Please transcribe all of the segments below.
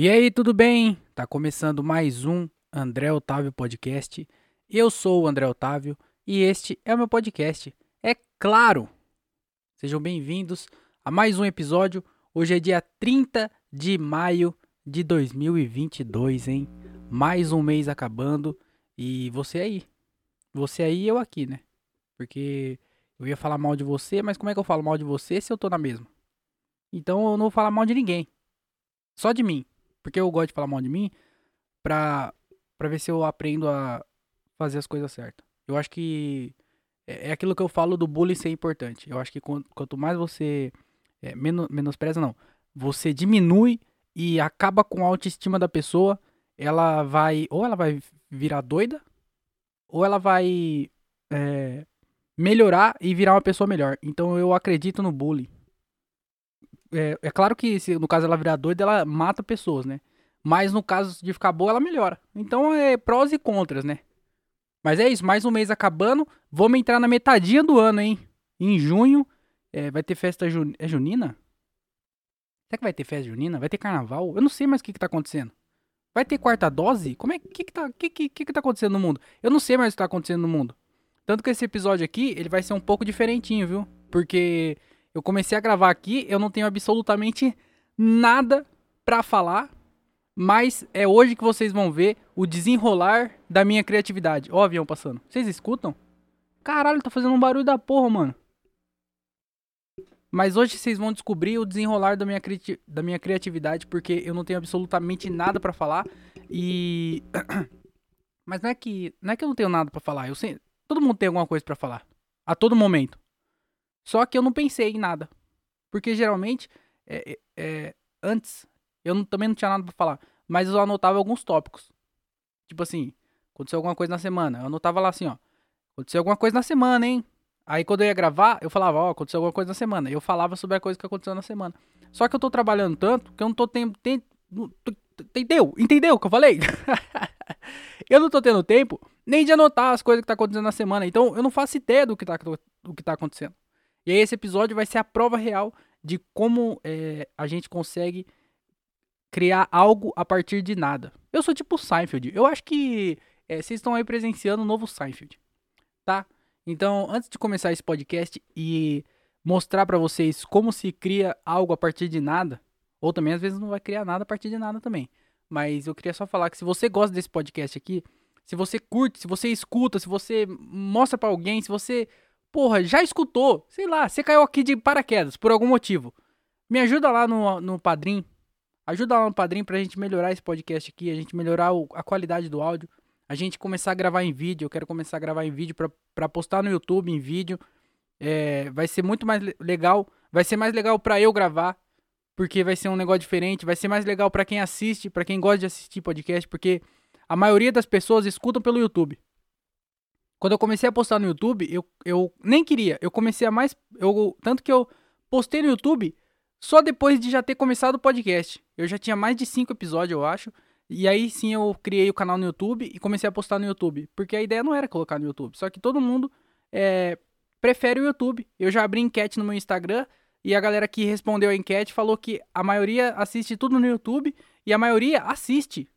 E aí, tudo bem? Tá começando mais um André Otávio Podcast. Eu sou o André Otávio e este é o meu podcast. É claro! Sejam bem-vindos a mais um episódio. Hoje é dia 30 de maio de 2022, hein? Mais um mês acabando e você aí. Você aí e eu aqui, né? Porque eu ia falar mal de você, mas como é que eu falo mal de você se eu tô na mesma? Então eu não vou falar mal de ninguém. Só de mim. Porque eu gosto de falar mal de mim pra, pra ver se eu aprendo a fazer as coisas certas. Eu acho que é, é aquilo que eu falo do bullying ser importante. Eu acho que quanto mais você. É, menos, menospreza, não. Você diminui e acaba com a autoestima da pessoa, ela vai. Ou ela vai virar doida, ou ela vai. É, melhorar e virar uma pessoa melhor. Então eu acredito no bullying. É, é claro que se no caso ela virar doida, ela mata pessoas, né? Mas no caso de ficar boa, ela melhora. Então é prós e contras, né? Mas é isso, mais um mês acabando. Vamos entrar na metadinha do ano, hein? Em junho é, vai ter festa jun... é junina? Será que vai ter festa junina? Vai ter carnaval? Eu não sei mais o que, que tá acontecendo. Vai ter quarta dose? Como é que que tá, que, que, que, que tá acontecendo no mundo? Eu não sei mais o que tá acontecendo no mundo. Tanto que esse episódio aqui, ele vai ser um pouco diferentinho, viu? Porque eu comecei a gravar aqui, eu não tenho absolutamente nada para falar, mas é hoje que vocês vão ver o desenrolar da minha criatividade. Ó o avião passando. Vocês escutam? Caralho, tá fazendo um barulho da porra, mano. Mas hoje vocês vão descobrir o desenrolar da minha, cri da minha criatividade, porque eu não tenho absolutamente nada para falar. E. Mas não é que. Não é que eu não tenho nada para falar. Eu sei, Todo mundo tem alguma coisa para falar. A todo momento. Só que eu não pensei em nada. Porque geralmente, é, é, é antes, eu não, também não tinha nada para falar. Mas eu anotava alguns tópicos. Tipo assim, aconteceu alguma coisa na semana. Eu anotava lá assim, ó. Aconteceu alguma coisa na semana, hein? Aí quando eu ia gravar, eu falava, ó, aconteceu alguma coisa na semana. Eu falava sobre a coisa que aconteceu na semana. Só que eu tô trabalhando tanto que eu não tô tendo. Entendeu? Entendeu o que eu falei? eu não tô tendo tempo nem de anotar as coisas que tá acontecendo na semana. Então eu não faço ideia do que tá, do que tá acontecendo. E aí esse episódio vai ser a prova real de como é, a gente consegue criar algo a partir de nada. Eu sou tipo Seinfeld. Eu acho que é, vocês estão aí presenciando o novo Seinfeld, tá? Então, antes de começar esse podcast e mostrar para vocês como se cria algo a partir de nada, ou também às vezes não vai criar nada a partir de nada também. Mas eu queria só falar que se você gosta desse podcast aqui, se você curte, se você escuta, se você mostra para alguém, se você, porra, já escutou, sei lá, você caiu aqui de paraquedas por algum motivo. Me ajuda lá no, no Padrim. Ajuda lá no Padrim pra gente melhorar esse podcast aqui, a gente melhorar o, a qualidade do áudio, a gente começar a gravar em vídeo. Eu quero começar a gravar em vídeo pra, pra postar no YouTube em vídeo. É, vai ser muito mais legal. Vai ser mais legal pra eu gravar, porque vai ser um negócio diferente. Vai ser mais legal pra quem assiste, pra quem gosta de assistir podcast, porque a maioria das pessoas escutam pelo YouTube. Quando eu comecei a postar no YouTube, eu, eu nem queria. Eu comecei a mais. Eu, tanto que eu postei no YouTube só depois de já ter começado o podcast. Eu já tinha mais de cinco episódios, eu acho. E aí sim eu criei o canal no YouTube e comecei a postar no YouTube. Porque a ideia não era colocar no YouTube. Só que todo mundo é, prefere o YouTube. Eu já abri enquete no meu Instagram e a galera que respondeu a enquete falou que a maioria assiste tudo no YouTube e a maioria assiste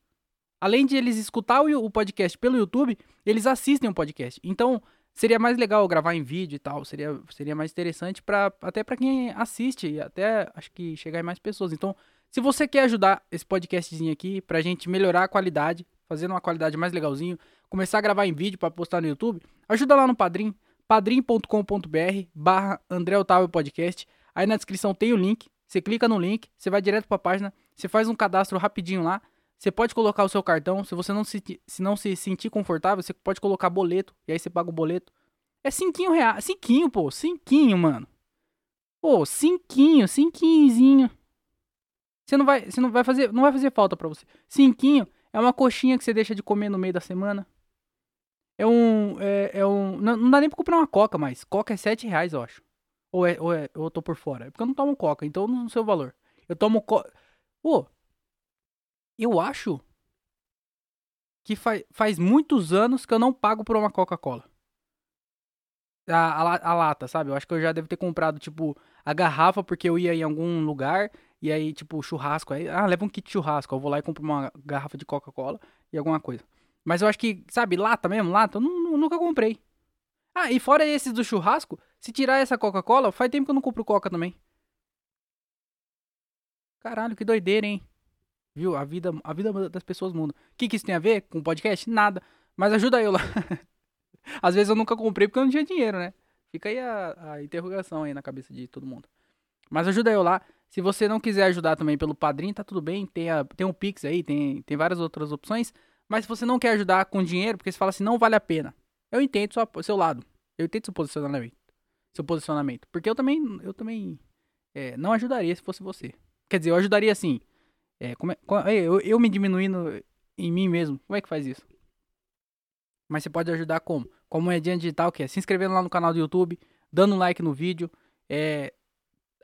além de eles escutar o, podcast pelo YouTube, eles assistem o podcast. Então, seria mais legal gravar em vídeo e tal, seria, seria mais interessante para até para quem assiste e até acho que chegar mais pessoas. Então, se você quer ajudar esse podcastzinho aqui pra gente melhorar a qualidade, fazendo uma qualidade mais legalzinho, começar a gravar em vídeo para postar no YouTube, ajuda lá no Padrim, padrim.com.br barra André Otávio Podcast. Aí na descrição tem o link, você clica no link, você vai direto para a página, você faz um cadastro rapidinho lá, você pode colocar o seu cartão, se você não se, se não se sentir confortável, você pode colocar boleto, e aí você paga o boleto. É cinquinho reais, cinquinho, pô, cinquinho, mano. Pô, cinquinho, cinquinhozinho. Você não vai, você não vai fazer, não vai fazer falta para você. Cinquinho é uma coxinha que você deixa de comer no meio da semana. É um, é, é um, não, não, dá nem pra comprar uma coca mais. Coca é sete reais, eu acho. Ou é, ou é, eu tô por fora. É porque eu não tomo coca, então não sei o valor. Eu tomo coca. Pô, eu acho que faz, faz muitos anos que eu não pago por uma Coca-Cola. A, a, a, lata, sabe? Eu acho que eu já devo ter comprado, tipo, a garrafa porque eu ia em algum lugar E aí, tipo, churrasco. Aí, ah, leva um kit churrasco. Eu vou lá e compro uma garrafa de Coca-Cola e alguma coisa. Mas eu acho que, sabe, lata mesmo, lata, eu nu- nu- nunca comprei. Ah, e fora esses do churrasco, se tirar essa Coca-Cola, faz tempo que eu não compro Coca também. Caralho, que doideira, hein? Viu? A vida, a vida das pessoas muda. O que, que isso tem a ver com podcast? Nada. Mas ajuda eu lá. Às vezes eu nunca comprei porque eu não tinha dinheiro, né? Fica aí a, a interrogação aí na cabeça de todo mundo. Mas ajuda eu lá. Se você não quiser ajudar também pelo padrinho, tá tudo bem. Tem, a, tem um Pix aí, tem, tem várias outras opções. Mas se você não quer ajudar com dinheiro, porque você fala assim, não vale a pena. Eu entendo sua, seu lado. Eu entendo seu posicionamento. Seu posicionamento. Porque eu também, eu também é, não ajudaria se fosse você. Quer dizer, eu ajudaria assim. É, como é- eu, eu me diminuindo em mim mesmo. Como é que faz isso? Mas você pode ajudar como? Com a moedinha digital, que é se inscrevendo lá no canal do YouTube, dando um like no vídeo, é,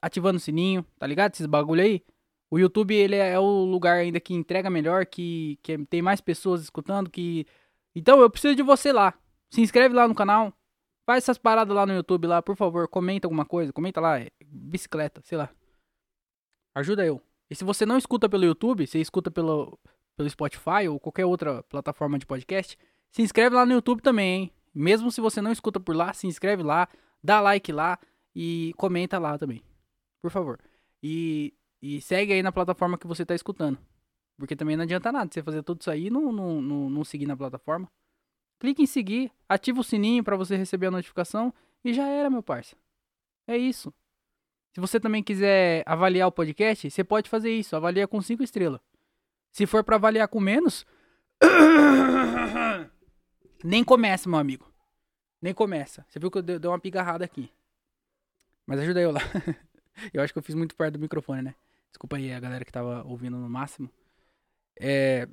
ativando o sininho, tá ligado? Esses bagulho aí. O YouTube, ele é, é o lugar ainda que entrega melhor, que, que tem mais pessoas escutando, que... Então, eu preciso de você lá. Se inscreve lá no canal. Faz essas paradas lá no YouTube lá, por favor. Comenta alguma coisa. Comenta lá, é, bicicleta, sei lá. Ajuda eu. E se você não escuta pelo YouTube, você escuta pelo, pelo Spotify ou qualquer outra plataforma de podcast, se inscreve lá no YouTube também, hein? Mesmo se você não escuta por lá, se inscreve lá, dá like lá e comenta lá também. Por favor. E, e segue aí na plataforma que você tá escutando. Porque também não adianta nada você fazer tudo isso aí e não, não, não, não seguir na plataforma. Clique em seguir, ativa o sininho pra você receber a notificação e já era, meu parça. É isso. Se você também quiser avaliar o podcast, você pode fazer isso. Avalia com 5 estrelas. Se for pra avaliar com menos. Nem começa, meu amigo. Nem começa. Você viu que eu dei uma pigarrada aqui. Mas ajuda eu lá. eu acho que eu fiz muito perto do microfone, né? Desculpa aí a galera que tava ouvindo no máximo. É.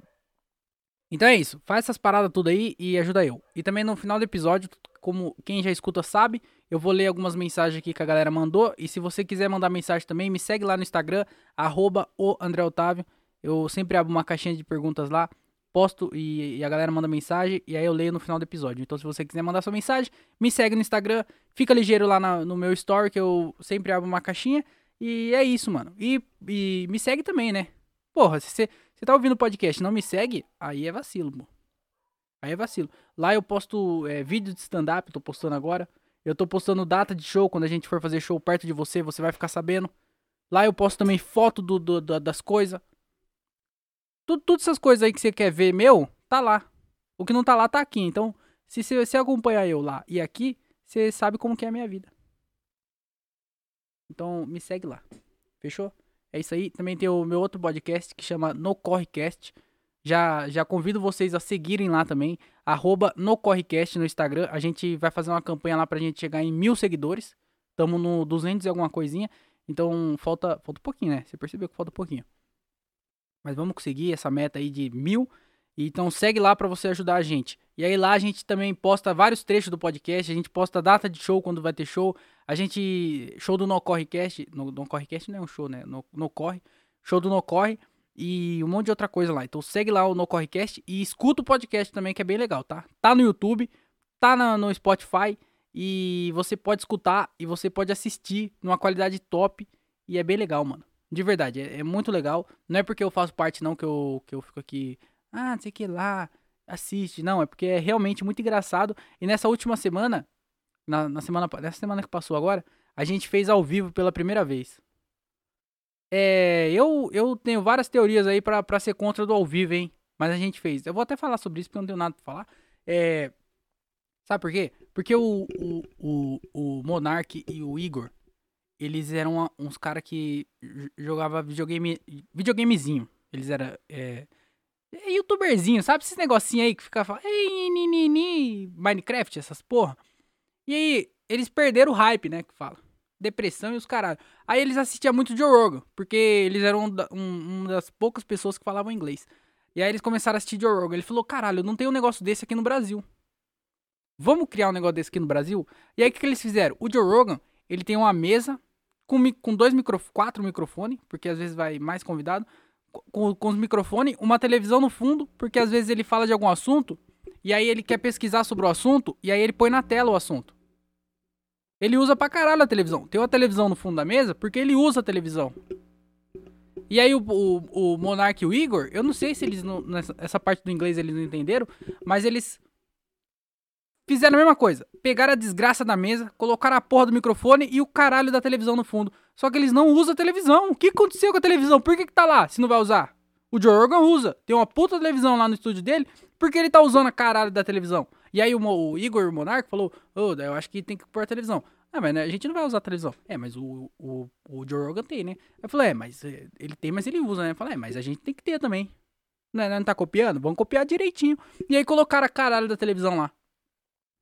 Então é isso. Faz essas paradas tudo aí e ajuda eu. E também no final do episódio, como quem já escuta sabe, eu vou ler algumas mensagens aqui que a galera mandou. E se você quiser mandar mensagem também, me segue lá no Instagram, arroba. Eu sempre abro uma caixinha de perguntas lá, posto e, e a galera manda mensagem e aí eu leio no final do episódio. Então se você quiser mandar sua mensagem, me segue no Instagram, fica ligeiro lá na- no meu story que eu sempre abro uma caixinha. E é isso, mano. E, e me segue também, né? Porra, se você, tá ouvindo o podcast não me segue, aí é vacilo, pô. Aí é vacilo. Lá eu posto é, vídeo de stand-up, tô postando agora. Eu tô postando data de show, quando a gente for fazer show perto de você, você vai ficar sabendo. Lá eu posto também foto do, do- do- das coisas. Tudo, todas essas coisas aí que você quer ver meu, tá lá. O que não tá lá, tá aqui. Então, se você acompanhar eu lá e aqui, você sabe como que é a minha vida. Então, me segue lá. Fechou? É isso aí. Também tem o meu outro podcast que chama No Correcast. Já, já convido vocês a seguirem lá também. Arroba no Instagram. A gente vai fazer uma campanha lá pra gente chegar em mil seguidores. Tamo no 200 e alguma coisinha. Então falta, falta um pouquinho, né? Você percebeu que falta um pouquinho. Mas vamos conseguir essa meta aí de mil. Então segue lá pra você ajudar a gente. E aí lá a gente também posta vários trechos do podcast. A gente posta data de show quando vai ter show. A gente. Show do No Correcast. No, no não é um show, né? No, no Corre. Show do No Corre. E um monte de outra coisa lá. Então segue lá o No Correcast e escuta o podcast também, que é bem legal, tá? Tá no YouTube, tá na- no Spotify. E você pode escutar e você pode assistir numa qualidade top. E é bem legal, mano. De verdade, é, é muito legal. Não é porque eu faço parte, não, que eu, que eu fico aqui. Ah, não sei o que lá. Assiste. Não, é porque é realmente muito engraçado. E nessa última semana, na, na semana, nessa semana que passou agora, a gente fez ao vivo pela primeira vez. É, eu, eu tenho várias teorias aí pra ser contra do ao vivo, hein? Mas a gente fez. Eu vou até falar sobre isso porque eu não tenho nada pra falar. É, sabe por quê? Porque o, o, o, o Monark e o Igor, eles eram uns caras que jogava videogame, videogamezinho. Eles eram é, é youtuberzinho, sabe? Esses negocinho aí que fica falando, ei, ni, ni, ni", Minecraft, essas porra. E aí, eles perderam o hype, né? Que fala. Depressão e os caralho. Aí eles assistiam muito Joe Rogan, porque eles eram da- um- uma das poucas pessoas que falavam inglês. E aí eles começaram a assistir Joe Rogan. Ele falou, caralho, não tem um negócio desse aqui no Brasil. Vamos criar um negócio desse aqui no Brasil? E aí o que, que eles fizeram? O Joe Rogan, ele tem uma mesa com, com dois micro, quatro microfones, porque às vezes vai mais convidado, com, com os microfones, uma televisão no fundo, porque às vezes ele fala de algum assunto, e aí ele quer pesquisar sobre o assunto, e aí ele põe na tela o assunto. Ele usa pra caralho a televisão. Tem uma televisão no fundo da mesa porque ele usa a televisão. E aí o, o, o Monark e o Igor, eu não sei se eles não, nessa essa parte do inglês eles não entenderam, mas eles fizeram a mesma coisa. Pegaram a desgraça da mesa, colocaram a porra do microfone e o caralho da televisão no fundo. Só que eles não usam a televisão. O que aconteceu com a televisão? Por que, que tá lá se não vai usar? O Joe Rogan usa. Tem uma puta televisão lá no estúdio dele. Por que ele tá usando a caralho da televisão? E aí o, o Igor, o Monark, falou: Ô, oh, eu acho que tem que pôr a televisão. Ah, mas né, a gente não vai usar a televisão. É, mas o, o, o Joe Rogan tem, né? Eu falei, é, mas eh, ele tem, mas ele usa, né? Eu falei, é, mas a gente tem que ter também. Não, é, não tá copiando? Vamos copiar direitinho. E aí colocaram a caralho da televisão lá.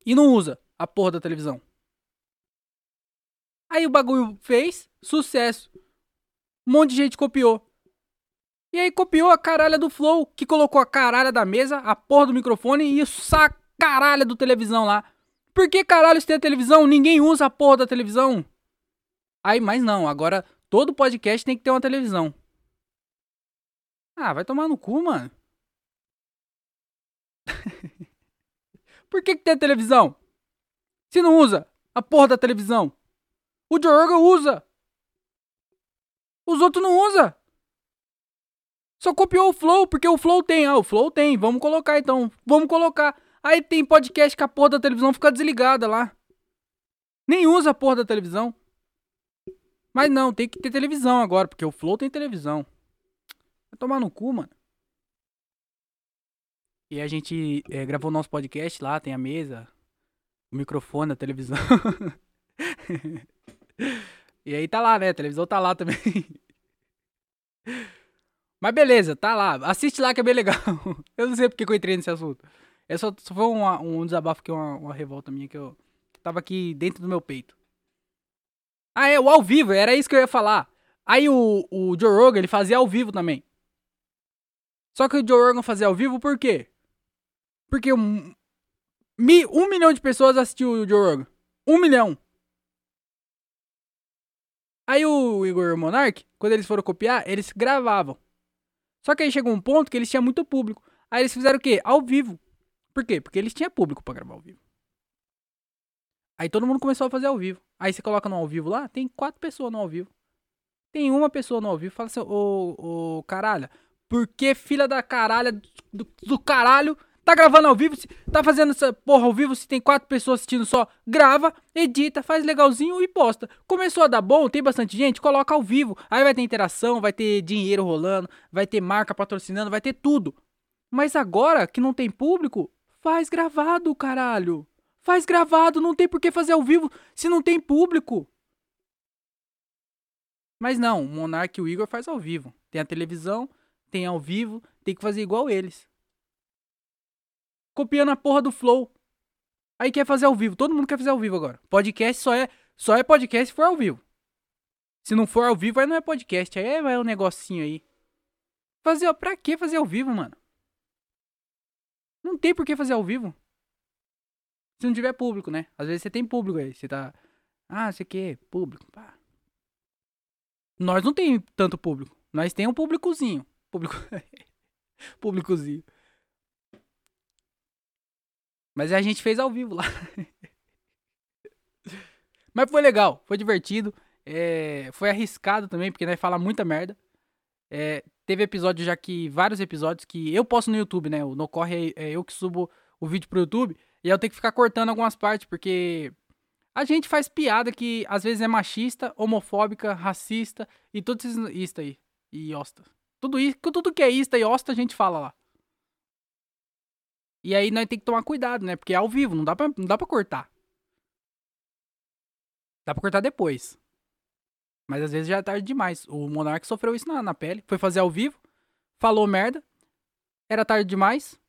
E não usa a porra da televisão. Aí o bagulho fez, sucesso. Um monte de gente copiou. E aí copiou a caralha do Flow, que colocou a caralha da mesa, a porra do microfone e o sacaralha do televisão lá. Por que caralho tem a televisão? Ninguém usa a porra da televisão. Aí, mas não, agora todo podcast tem que ter uma televisão. Ah, vai tomar no cu, mano. Por que, que tem a televisão? Se não usa a porra da televisão. O Joe usa. Os outros não usa. Só copiou o Flow, porque o Flow tem. Ah, o Flow tem. Vamos colocar então. Vamos colocar. Aí tem podcast que a porra da televisão fica desligada lá. Nem usa a porra da televisão. Mas não, tem que ter televisão agora, porque o Flow tem televisão. Vai tomar no cu, mano. E a gente é, gravou nosso podcast lá, tem a mesa, o microfone, a televisão. e aí tá lá, né? A televisão tá lá também. Mas beleza, tá lá. Assiste lá que é bem legal. Eu não sei porque eu entrei nesse assunto. É só, foi uma, um desabafo, que uma, uma revolta minha que eu tava aqui dentro do meu peito. Ah, é, o ao vivo, era isso que eu ia falar. Aí o, o Joe Rogan, ele fazia ao vivo também. Só que o Joe Rogan fazia ao vivo por quê? Porque um, mi, um milhão de pessoas assistiu o Joe Rogan. Um milhão. Aí o Igor Monark, quando eles foram copiar, eles gravavam. Só que aí chegou um ponto que eles tinham muito público. Aí eles fizeram o quê? Ao vivo. Por quê? Porque eles tinham público para gravar ao vivo. Aí todo mundo começou a fazer ao vivo. Aí você coloca no ao vivo lá, tem quatro pessoas no ao vivo. Tem uma pessoa no ao vivo fala assim, ô, ô caralho, por que filha da caralha do, do caralho tá gravando ao vivo, tá fazendo essa porra ao vivo, se tem quatro pessoas assistindo só, grava, edita, faz legalzinho e posta. Começou a dar bom, tem bastante gente, coloca ao vivo. Aí vai ter interação, vai ter dinheiro rolando, vai ter marca patrocinando, vai ter tudo. Mas agora que não tem público, Faz gravado, caralho. Faz gravado, não tem por que fazer ao vivo se não tem público. Mas não, o Monark e o Igor faz ao vivo. Tem a televisão, tem ao vivo, tem que fazer igual eles. Copiando a porra do Flow. Aí quer fazer ao vivo, todo mundo quer fazer ao vivo agora. Podcast só é, só é podcast se for ao vivo. Se não for ao vivo, aí não é podcast, aí vai um negocinho aí. Fazer, pra que fazer ao vivo, mano? Não tem por que fazer ao vivo. Se não tiver público, né? Às vezes você tem público aí. Você tá. Ah, você quer público. Pá. Nós não tem tanto público. Nós tem um públicozinho. Público. públicozinho. Mas a gente fez ao vivo lá. Mas foi legal, foi divertido. É, foi arriscado também, porque nós fala muita merda. É, teve episódio já que. Vários episódios que eu posto no YouTube, né? O No Corre é, é eu que subo o vídeo pro YouTube. E eu tenho que ficar cortando algumas partes, porque a gente faz piada que às vezes é machista, homofóbica, racista e tudo isso, aí. E osta. Tudo isso, tudo que é ista e osta a gente fala lá. E aí nós tem que tomar cuidado, né? Porque é ao vivo, não dá não dá pra cortar. Dá pra cortar depois. Mas às vezes já é tarde demais. O Monark sofreu isso na, na pele. Foi fazer ao vivo, falou merda, era tarde demais,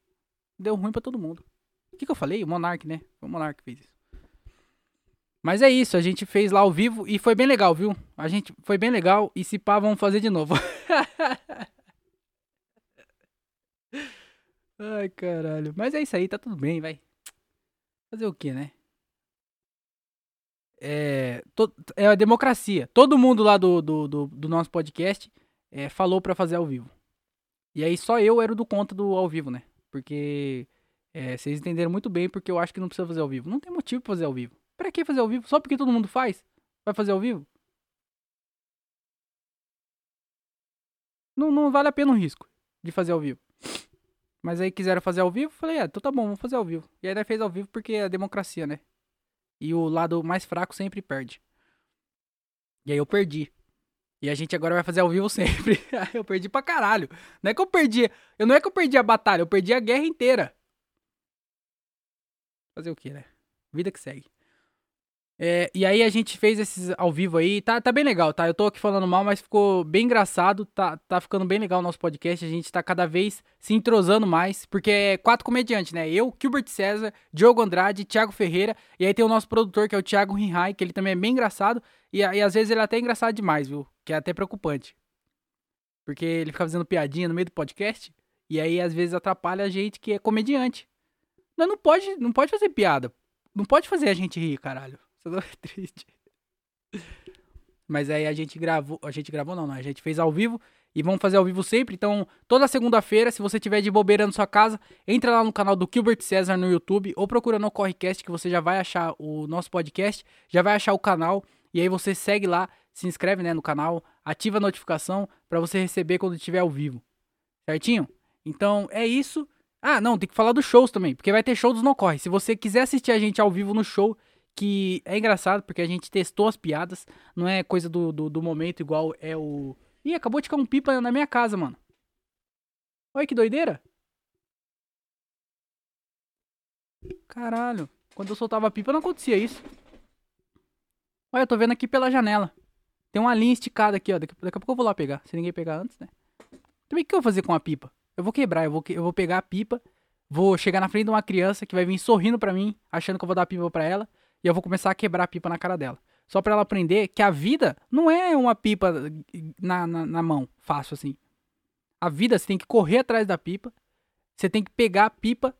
deu ruim para todo mundo. O que, que eu falei? O Monark, né? Foi o Monark que fez isso. Mas é isso, a gente fez lá ao vivo e foi bem legal, viu? A gente foi bem legal e se pá, vamos fazer de novo. Ai, caralho. Mas é isso aí, tá tudo bem, vai. Fazer o que, né? É, to, é a democracia. Todo mundo lá do, do, do, do nosso podcast é, falou para fazer ao vivo. E aí só eu era do conta do ao vivo, né? Porque é, vocês entenderam muito bem porque eu acho que não precisa fazer ao vivo. Não tem motivo pra fazer ao vivo. Pra que fazer ao vivo? Só porque todo mundo faz? Vai fazer ao vivo? Não, não vale a pena o risco de fazer ao vivo. Mas aí quiseram fazer ao vivo, falei, é, então tá bom, vamos fazer ao vivo. E aí fez ao vivo porque é democracia, né? E o lado mais fraco sempre perde. E aí eu perdi. E a gente agora vai fazer ao vivo sempre. eu perdi pra caralho. Não é que eu perdi. Eu não é que eu perdi a batalha, eu perdi a guerra inteira. Fazer o que, né? Vida que segue. É, e aí a gente fez esses ao vivo aí, tá, tá bem legal, tá? Eu tô aqui falando mal, mas ficou bem engraçado, tá, tá ficando bem legal o nosso podcast, a gente tá cada vez se entrosando mais, porque é quatro comediantes, né? Eu, Gilbert César, Diogo Andrade, Thiago Ferreira, e aí tem o nosso produtor, que é o Thiago Rinhai, que ele também é bem engraçado, e, e às vezes ele é até engraçado demais, viu? Que é até preocupante. Porque ele fica fazendo piadinha no meio do podcast, e aí às vezes atrapalha a gente que é comediante. Não, não pode, não pode fazer piada, não pode fazer a gente rir, caralho. Isso não é triste. Mas aí a gente gravou. A gente gravou não, não. A gente fez ao vivo. E vamos fazer ao vivo sempre. Então, toda segunda-feira, se você tiver de bobeira na sua casa, entra lá no canal do Gilbert César no YouTube ou procura no Correcast que você já vai achar o nosso podcast, já vai achar o canal e aí você segue lá, se inscreve, né, no canal, ativa a notificação para você receber quando estiver ao vivo. Certinho? Então, é isso. Ah, não, tem que falar dos shows também, porque vai ter show dos No Corre. Se você quiser assistir a gente ao vivo no show, que é engraçado porque a gente testou as piadas, não é coisa do, do, do, momento igual é o. Ih, acabou de cair um pipa na minha casa, mano. Olha que doideira. Caralho, quando eu soltava pipa não acontecia isso. Olha, eu tô vendo aqui pela janela. Tem uma linha esticada aqui, ó. Daqui, daqui a pouco eu vou lá pegar. Se ninguém pegar antes, né? Também o que eu vou fazer com a pipa? Eu vou quebrar, eu vou, eu vou pegar a pipa, vou chegar na frente de uma criança que vai vir sorrindo pra mim, achando que eu vou dar a pipa pra ela e eu vou começar a quebrar a pipa na cara dela. Só para ela aprender que a vida não é uma pipa na, na, na, mão, fácil assim. A vida você tem que correr atrás da pipa, você tem que pegar a pipa,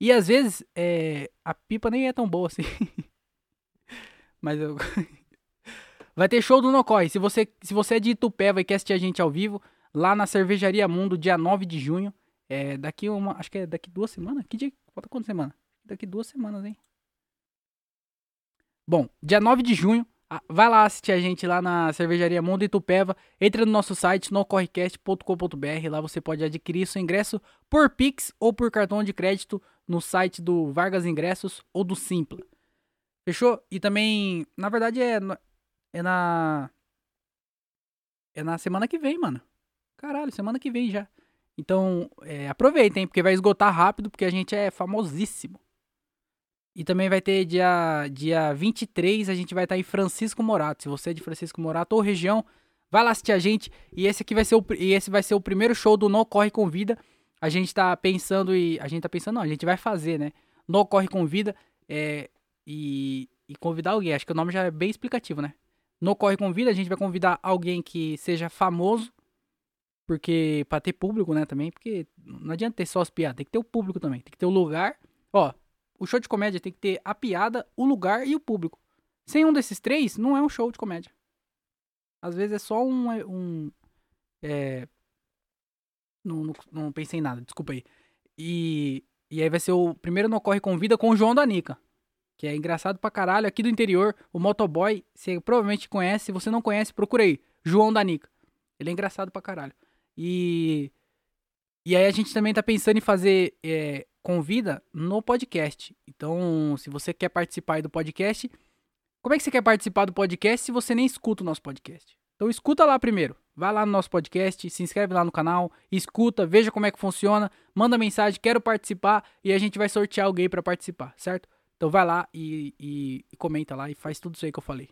e às vezes é, a pipa nem é tão boa assim. Mas eu. vai ter show do Nocorre. Se você, se você é de Itupeva e quer assistir a gente ao vivo, lá na Cervejaria Mundo, dia 9 de junho. É daqui uma. Acho que é daqui duas semanas. Que dia? Falta quantas semanas? Daqui duas semanas, hein? Bom, dia 9 de junho, vai lá assistir a gente lá na Cervejaria Mundo Itupeva. Entra no nosso site, nocorrecast.com.br. Lá você pode adquirir seu ingresso por Pix ou por cartão de crédito no site do Vargas Ingressos ou do Simpla. Fechou? E também, na verdade, é, é na. É na semana que vem, mano. Caralho, semana que vem já. Então, é, aproveitem, porque vai esgotar rápido, porque a gente é famosíssimo. E também vai ter dia, dia 23, a gente vai estar em Francisco Morato. Se você é de Francisco Morato ou região, vai lá assistir a gente. E esse aqui vai ser o, e esse vai ser o primeiro show do No Corre Convida. A gente tá pensando e. A gente tá pensando, não, a gente vai fazer, né? No Corre Convida é, e, e convidar alguém. Acho que o nome já é bem explicativo, né? No Corre Convida, a gente vai convidar alguém que seja famoso. Porque. Pra ter público, né, também. Porque não adianta ter só as piadas, tem que ter o público também. Tem que ter o lugar. Ó, o show de comédia tem que ter a piada, o lugar e o público. Sem um desses três, não é um show de comédia. Às vezes é só um. um é... não, não, não, pensei em nada, desculpa aí. E, e aí vai ser o primeiro No Corre Convida com o João Danica. Que é engraçado pra caralho. Aqui do interior, o motoboy, você provavelmente conhece. Se você não conhece, procura aí. João Danica. Ele é engraçado pra caralho. E. E aí a gente também tá pensando em fazer é, convida no podcast. Então, se você quer participar do podcast, como é que você quer participar do podcast se você nem escuta o nosso podcast? Então escuta lá primeiro. Vai lá no nosso podcast, se inscreve lá no canal, escuta, veja como é que funciona, manda mensagem, quero participar e a gente vai sortear alguém para participar, certo? Então vai lá e, e, e comenta lá e faz tudo isso aí que eu falei.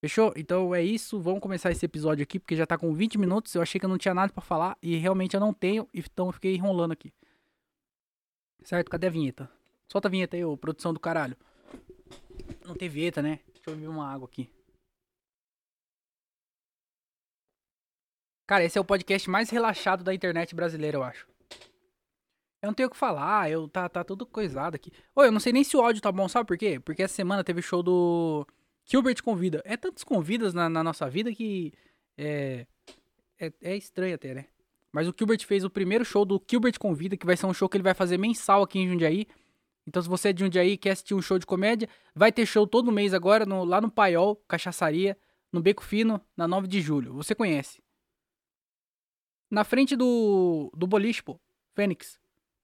Fechou? Então é isso. Vamos começar esse episódio aqui, porque já tá com 20 minutos. Eu achei que eu não tinha nada para falar e realmente eu não tenho, então eu fiquei enrolando aqui. Certo? Cadê a vinheta? Solta a vinheta aí, ô, produção do caralho. Não tem vinheta, né? Deixa eu beber uma água aqui. Cara, esse é o podcast mais relaxado da internet brasileira, eu acho. Eu não tenho o que falar, eu tá, tá tudo coisado aqui. Ô, eu não sei nem se o áudio tá bom, sabe por quê? Porque essa semana teve show do Gilbert Convida. É tantos convidas na, na nossa vida que é, é, é estranho até, né? Mas o Gilbert fez o primeiro show do Gilbert Convida, que vai ser um show que ele vai fazer mensal aqui em Jundiaí. Então, se você é de Jundiaí e quer assistir um show de comédia, vai ter show todo mês agora no, lá no Paiol, Cachaçaria, no Beco Fino, na 9 de julho. Você conhece. Na frente do, do boliche, pô. Fênix.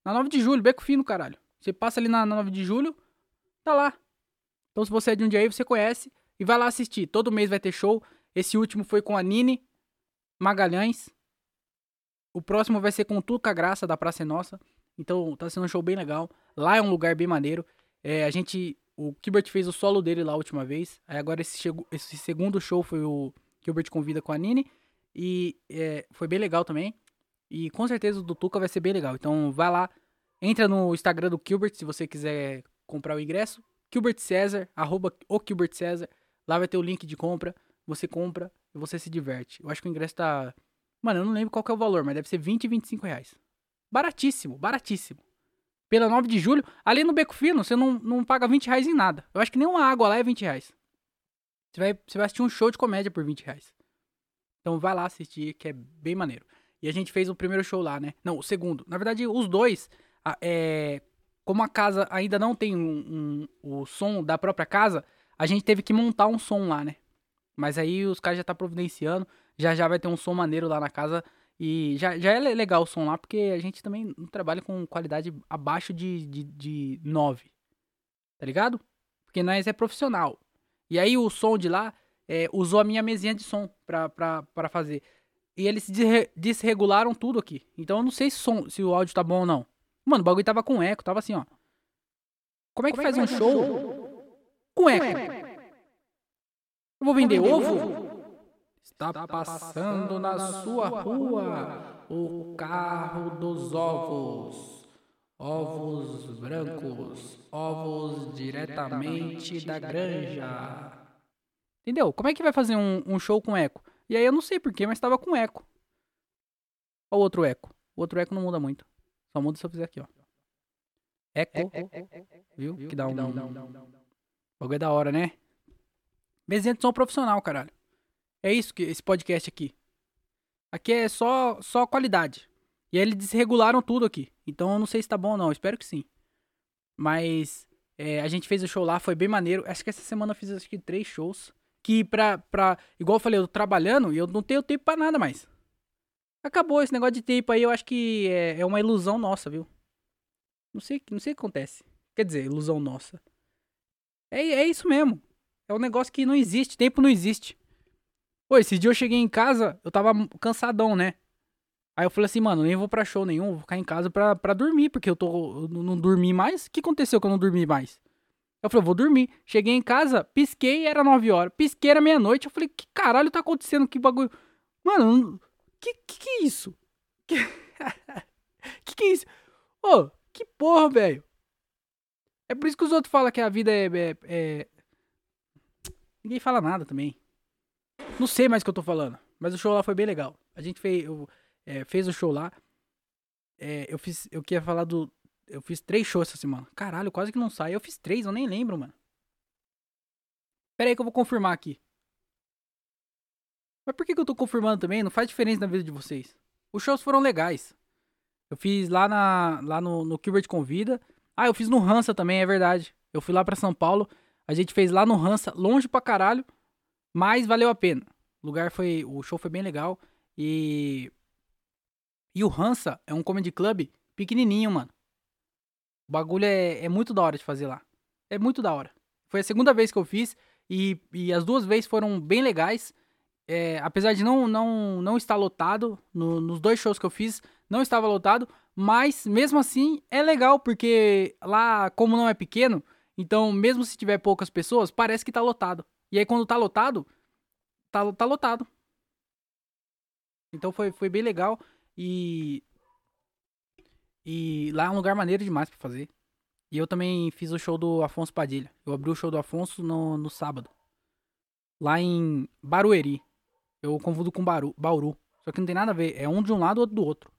Na 9 de julho, beco fino, caralho. Você passa ali na, na 9 de julho, tá lá. Então se você é de um dia aí, você conhece e vai lá assistir. Todo mês vai ter show. Esse último foi com a Nini Magalhães. O próximo vai ser com Tuca Graça, da Praça é Nossa. Então tá sendo um show bem legal. Lá é um lugar bem maneiro. É, a gente. O Gilbert fez o solo dele lá a última vez. Aí agora esse, chegou, esse segundo show foi o Gilbert Convida com a Nini. E é, foi bem legal também. E com certeza o do Tuca vai ser bem legal. Então vai lá, entra no Instagram do Gilbert se você quiser comprar o ingresso. Gilbert César, arroba o Gilbert. Lá vai ter o link de compra. Você compra e você se diverte. Eu acho que o ingresso tá. Mano, eu não lembro qual é o valor, mas deve ser 20 e 25 reais. Baratíssimo, baratíssimo. Pela 9 de julho, ali no Beco Fino, você não, não paga 20 reais em nada. Eu acho que nem uma água lá é 20 reais. Você vai, você vai assistir um show de comédia por 20 reais. Então vai lá assistir, que é bem maneiro. E a gente fez o primeiro show lá, né? Não, o segundo. Na verdade, os dois, é, como a casa ainda não tem um, um, o som da própria casa, a gente teve que montar um som lá, né? Mas aí os caras já tá providenciando, já já vai ter um som maneiro lá na casa. E já, já é legal o som lá, porque a gente também não trabalha com qualidade abaixo de, de, de 9. Tá ligado? Porque nós é profissional. E aí o som de lá é, usou a minha mesinha de som pra, pra, pra fazer. E eles desregularam tudo aqui. Então eu não sei se, som, se o áudio tá bom ou não. Mano, o bagulho tava com eco, tava assim, ó. Como é que Como faz é que um show, show com eco? Eu vou vender ovo? Está passando na sua rua o carro dos ovos. Ovos brancos, ovos diretamente da granja. Entendeu? Como é que vai fazer um, um show com eco? E aí eu não sei porquê, mas tava com eco. Olha o outro eco. O outro eco não muda muito. Só muda se eu fizer aqui, ó. Eco. Viu? Que dá um. O bagulho é da hora, né? Mesinha de som profissional, caralho. É isso que esse podcast aqui. Aqui é só só qualidade. E eles desregularam tudo aqui. Então eu não sei se tá bom ou não. Espero que sim. Mas é, a gente fez o show lá, foi bem maneiro. Acho que essa semana eu fiz acho que três shows. Que pra, pra. Igual eu falei, eu tô trabalhando e eu não tenho tempo pra nada mais. Acabou esse negócio de tempo aí, eu acho que é, é uma ilusão nossa, viu? Não sei, não sei o que acontece. Quer dizer, ilusão nossa. É, é isso mesmo. É um negócio que não existe, tempo não existe. Pô, esse dia eu cheguei em casa, eu tava cansadão, né? Aí eu falei assim, mano, nem vou pra show nenhum, vou ficar em casa pra, pra dormir, porque eu tô. Eu não dormi mais. O que aconteceu que eu não dormi mais? Eu falei, vou dormir. Cheguei em casa, pisquei, era 9 horas. Pisquei, era meia-noite. Eu falei, que caralho tá acontecendo? Que bagulho. Mano, que que, que é isso? Que... que que é isso? Ô, oh, que porra, velho. É por isso que os outros falam que a vida é, é, é... Ninguém fala nada também. Não sei mais o que eu tô falando. Mas o show lá foi bem legal. A gente fez, eu, é, fez o show lá. É, eu fiz. Eu queria falar do. Eu fiz três shows essa semana. Caralho, quase que não sai. Eu fiz três, eu nem lembro, mano. Pera aí que eu vou confirmar aqui. Mas por que, que eu tô confirmando também? Não faz diferença na vida de vocês. Os shows foram legais. Eu fiz lá, na, lá no, no Gilbert Convida. Ah, eu fiz no Hansa também, é verdade. Eu fui lá pra São Paulo. A gente fez lá no Hansa, longe pra caralho. Mas valeu a pena. O lugar foi. O show foi bem legal. E. E o Hansa é um comedy club pequenininho, mano. O bagulho é, é muito da hora de fazer lá. É muito da hora. Foi a segunda vez que eu fiz. E, e as duas vezes foram bem legais. É, apesar de não, não, não estar lotado, no, nos dois shows que eu fiz, não estava lotado, mas mesmo assim é legal, porque lá, como não é pequeno, então mesmo se tiver poucas pessoas, parece que tá lotado. E aí quando tá lotado, tá, tá lotado. Então foi, foi bem legal e. E lá é um lugar maneiro demais para fazer. E eu também fiz o show do Afonso Padilha. Eu abri o show do Afonso no, no sábado. Lá em Barueri. Eu confundo com Bauru, Bauru. Só que não tem nada a ver. É um de um lado, outro do outro.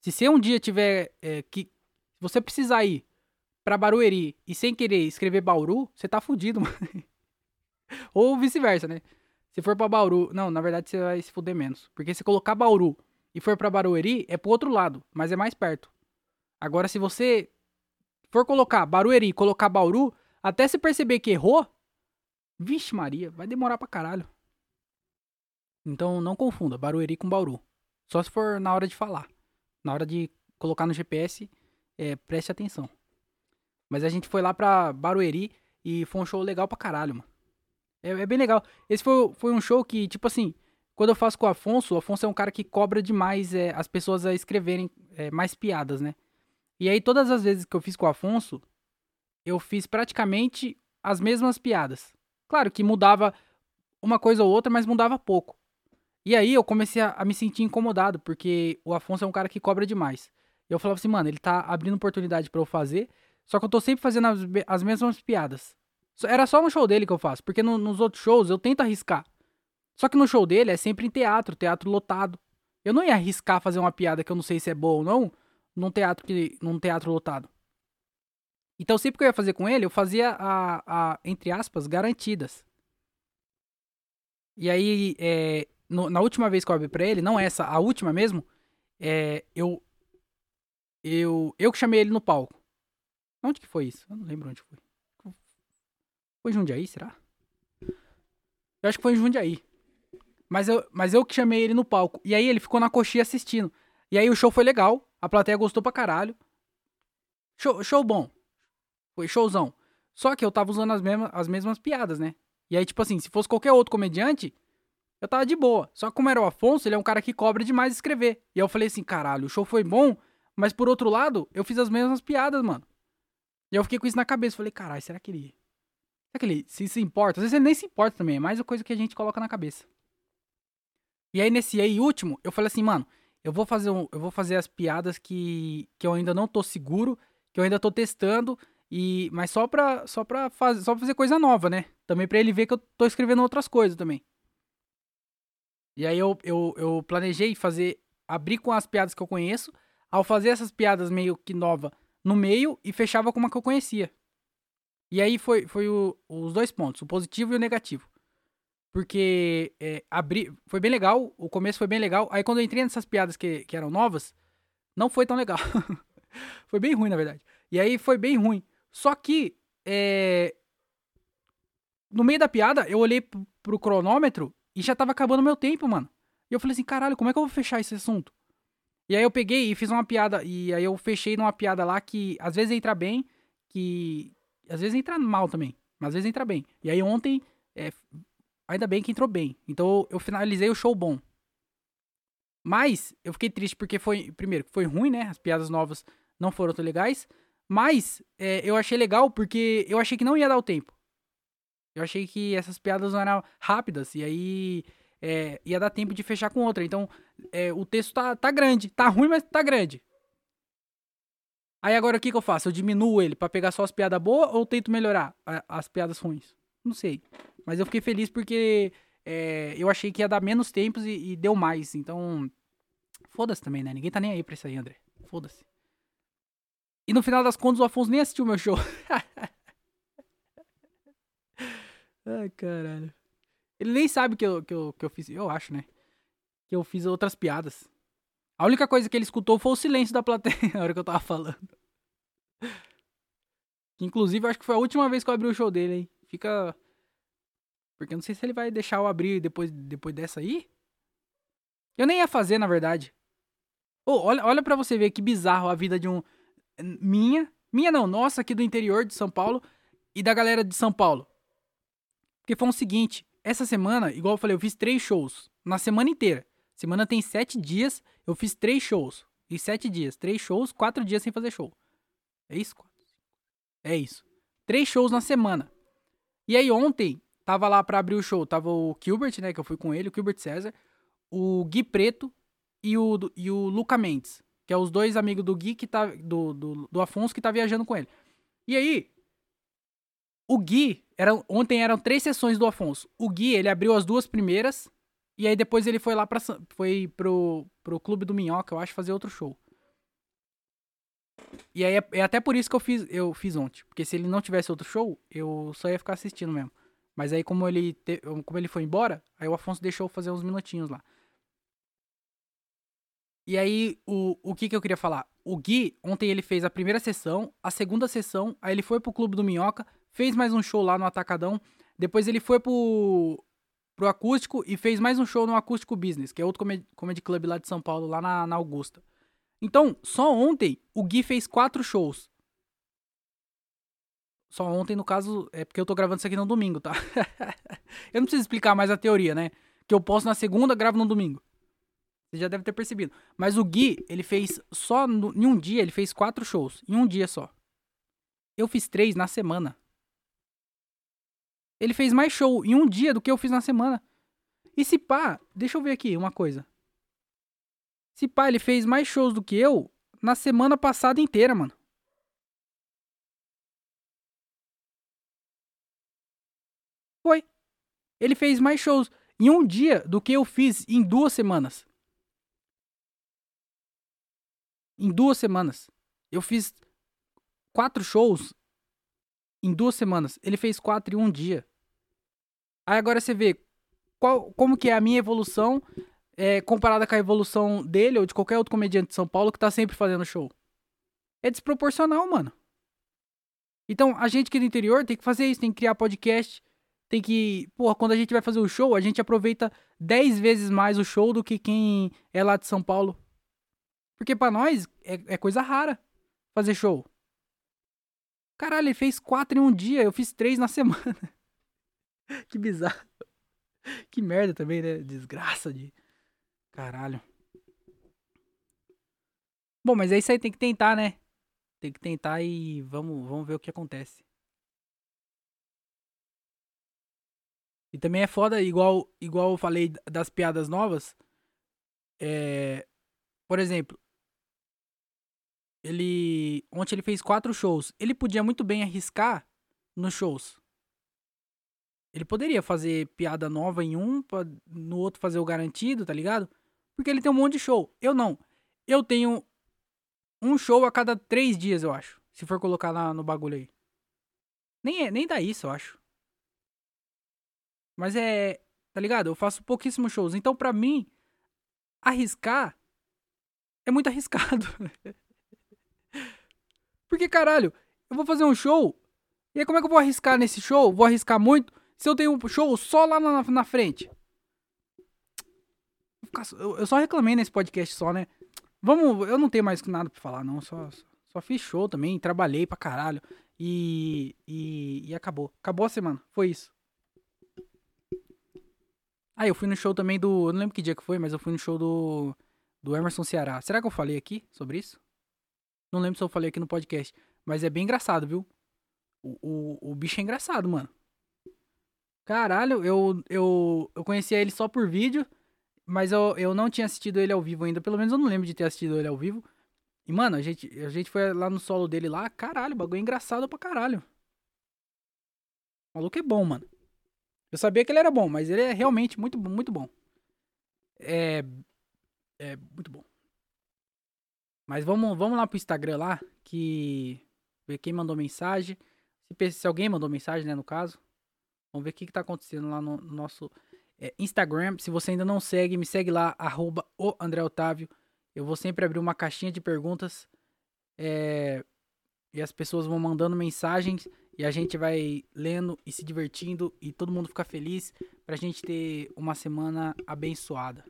Se você um dia tiver é, que. Se você precisar ir pra Barueri e sem querer escrever Bauru, você tá fudido, mano. Ou vice-versa, né? Se for pra Bauru. Não, na verdade você vai se fuder menos. Porque se colocar Bauru e for pra Barueri, é pro outro lado, mas é mais perto. Agora, se você for colocar Barueri e colocar Bauru, até se perceber que errou, vixe Maria, vai demorar pra caralho. Então não confunda Barueri com Bauru. Só se for na hora de falar. Na hora de colocar no GPS, é, preste atenção. Mas a gente foi lá pra Barueri e foi um show legal pra caralho, mano. É, é bem legal. Esse foi, foi um show que, tipo assim, quando eu faço com o Afonso, o Afonso é um cara que cobra demais é, as pessoas a escreverem é, mais piadas, né? E aí, todas as vezes que eu fiz com o Afonso, eu fiz praticamente as mesmas piadas. Claro que mudava uma coisa ou outra, mas mudava pouco. E aí eu comecei a, a me sentir incomodado, porque o Afonso é um cara que cobra demais. E eu falava assim, mano, ele tá abrindo oportunidade para eu fazer, só que eu tô sempre fazendo as, as mesmas piadas. Era só no show dele que eu faço, porque no, nos outros shows eu tento arriscar. Só que no show dele é sempre em teatro, teatro lotado. Eu não ia arriscar fazer uma piada que eu não sei se é boa ou não, num teatro, que, num teatro lotado. Então sempre que eu ia fazer com ele, eu fazia a, a entre aspas, garantidas. E aí, é, no, na última vez que eu abri pra ele, não essa, a última mesmo, é, eu, eu, eu que chamei ele no palco. Onde que foi isso? Eu não lembro onde foi. Foi Jundiaí, será? Eu acho que foi em Jundiaí. Mas eu, mas eu que chamei ele no palco. E aí ele ficou na coxinha assistindo. E aí o show foi legal. A plateia gostou pra caralho. Show, show bom. Foi showzão. Só que eu tava usando as mesmas, as mesmas piadas, né? E aí, tipo assim, se fosse qualquer outro comediante, eu tava de boa. Só que como era o Afonso, ele é um cara que cobra demais escrever. E aí eu falei assim, caralho, o show foi bom, mas por outro lado, eu fiz as mesmas piadas, mano. E eu fiquei com isso na cabeça. Falei, caralho, será que ele. Será que ele se, se importa? Às vezes ele nem se importa também, é mais uma coisa que a gente coloca na cabeça. E aí, nesse aí último, eu falei assim, mano, eu vou fazer, um, eu vou fazer as piadas que, que eu ainda não tô seguro, que eu ainda tô testando, e mas só pra, só pra, fazer, só pra fazer coisa nova, né? Também pra ele ver que eu tô escrevendo outras coisas também. E aí eu, eu, eu planejei fazer, abrir com as piadas que eu conheço, ao fazer essas piadas meio que nova no meio e fechava com uma que eu conhecia. E aí foi, foi o, os dois pontos, o positivo e o negativo. Porque é, abri, foi bem legal, o começo foi bem legal. Aí quando eu entrei nessas piadas que, que eram novas, não foi tão legal. foi bem ruim, na verdade. E aí foi bem ruim. Só que, é, no meio da piada, eu olhei pro, pro cronômetro e já tava acabando meu tempo, mano. E eu falei assim, caralho, como é que eu vou fechar esse assunto? E aí eu peguei e fiz uma piada, e aí eu fechei numa piada lá que às vezes entra bem, que às vezes entra mal também, mas às vezes entra bem. E aí ontem, é, ainda bem que entrou bem. Então eu finalizei o show bom. Mas eu fiquei triste porque foi, primeiro, foi ruim, né? As piadas novas não foram tão legais. Mas é, eu achei legal porque eu achei que não ia dar o tempo. Eu achei que essas piadas não eram rápidas. E aí é, ia dar tempo de fechar com outra. Então, é, o texto tá, tá grande. Tá ruim, mas tá grande. Aí agora o que, que eu faço? Eu diminuo ele para pegar só as piadas boas ou tento melhorar as piadas ruins? Não sei. Mas eu fiquei feliz porque é, eu achei que ia dar menos tempos e, e deu mais. Então, foda-se também, né? Ninguém tá nem aí pra isso aí, André. Foda-se. E no final das contas, o Afonso nem assistiu meu show. Ai, caralho. Ele nem sabe que eu, que, eu, que eu fiz. Eu acho, né? Que eu fiz outras piadas. A única coisa que ele escutou foi o silêncio da plateia na hora que eu tava falando. Inclusive, acho que foi a última vez que eu abri o show dele, hein? Fica. Porque eu não sei se ele vai deixar eu abrir depois, depois dessa aí. Eu nem ia fazer, na verdade. Oh, olha, olha pra você ver que bizarro a vida de um. Minha. Minha não, nossa, aqui do interior de São Paulo. E da galera de São Paulo. Porque foi o seguinte: essa semana, igual eu falei, eu fiz três shows. Na semana inteira. Semana tem sete dias, eu fiz três shows. E sete dias. Três shows, quatro dias sem fazer show. É isso? É isso. Três shows na semana. E aí ontem, tava lá pra abrir o show. Tava o Gilbert, né? Que eu fui com ele, o Gilbert César. O Gui Preto e o, e o Luca Mendes. Que é os dois amigos do Gui que tá. Do, do, do Afonso que tá viajando com ele. E aí, o Gui, era, ontem eram três sessões do Afonso. O Gui, ele abriu as duas primeiras. E aí depois ele foi lá pra, foi pro, pro Clube do Minhoca, eu acho, fazer outro show. E aí é, é, até por isso que eu fiz, eu fiz ontem. Porque se ele não tivesse outro show, eu só ia ficar assistindo mesmo. Mas aí como ele, te, como ele foi embora, aí o Afonso deixou fazer uns minutinhos lá. E aí, o, o que que eu queria falar? O Gui, ontem ele fez a primeira sessão, a segunda sessão, aí ele foi pro Clube do Minhoca, fez mais um show lá no Atacadão. Depois ele foi pro, pro acústico e fez mais um show no Acústico Business, que é outro comedy, comedy club lá de São Paulo, lá na, na Augusta. Então, só ontem o Gui fez quatro shows. Só ontem, no caso, é porque eu tô gravando isso aqui no domingo, tá? eu não preciso explicar mais a teoria, né? Que eu posto na segunda, gravo no domingo. Você já deve ter percebido. Mas o Gui, ele fez só no, em um dia, ele fez quatro shows. Em um dia só. Eu fiz três na semana. Ele fez mais show em um dia do que eu fiz na semana. E se pá, deixa eu ver aqui uma coisa. Se pá, ele fez mais shows do que eu na semana passada inteira, mano. Foi. Ele fez mais shows em um dia do que eu fiz em duas semanas. Em duas semanas. Eu fiz quatro shows em duas semanas. Ele fez quatro em um dia. Aí agora você vê qual, como que é a minha evolução é, comparada com a evolução dele ou de qualquer outro comediante de São Paulo que tá sempre fazendo show. É desproporcional, mano. Então, a gente aqui do interior tem que fazer isso, tem que criar podcast, tem que. Porra, quando a gente vai fazer o show, a gente aproveita 10 vezes mais o show do que quem é lá de São Paulo. Porque para nós é, é, coisa rara fazer show. Caralho, ele fez quatro em um dia, eu fiz três na semana. que bizarro. Que merda também, né? Desgraça de. Caralho. Bom, mas é isso aí, tem que tentar, né? Tem que tentar e vamos, vamos ver o que acontece. E também é foda, igual, igual eu falei das piadas novas. É, por exemplo, ele. Ontem ele fez quatro shows. Ele podia muito bem arriscar nos shows. Ele poderia fazer piada nova em um, pra, no outro fazer o garantido, tá ligado? Porque ele tem um monte de show. Eu não. Eu tenho um show a cada três dias, eu acho. Se for colocar lá no bagulho aí. Nem, é, nem dá isso, eu acho. Mas é. Tá ligado? Eu faço pouquíssimos shows. Então, pra mim, arriscar é muito arriscado. Porque, caralho, eu vou fazer um show. E aí, como é que eu vou arriscar nesse show? Vou arriscar muito se eu tenho um show só lá na, na frente. Eu, só reclamei nesse podcast só, né? Vamos, eu não tenho mais nada pra falar, não. Só, só fiz show também, trabalhei pra caralho. E, e, e acabou. Acabou a semana. Foi isso. Ah, eu fui no show também do. Eu não lembro que dia que foi, mas eu fui no show do. Do Emerson Ceará. Será que eu falei aqui sobre isso? Não lembro se eu falei aqui no podcast. Mas é bem engraçado, viu? O, o, o bicho é engraçado, mano. Caralho, eu, eu, eu conhecia ele só por vídeo. Mas eu, eu não tinha assistido ele ao vivo ainda. Pelo menos eu não lembro de ter assistido ele ao vivo. E, mano, a gente, a gente foi lá no solo dele lá. Caralho, o bagulho é engraçado pra caralho. O maluco é bom, mano. Eu sabia que ele era bom, mas ele é realmente muito, muito bom. É. É muito bom. Mas vamos, vamos lá pro Instagram lá, que. Ver quem mandou mensagem. Se, se alguém mandou mensagem, né, no caso. Vamos ver o que, que tá acontecendo lá no, no nosso é, Instagram. Se você ainda não segue, me segue lá, arroba o André Otávio. Eu vou sempre abrir uma caixinha de perguntas. É, e as pessoas vão mandando mensagens e a gente vai lendo e se divertindo e todo mundo fica feliz pra gente ter uma semana abençoada.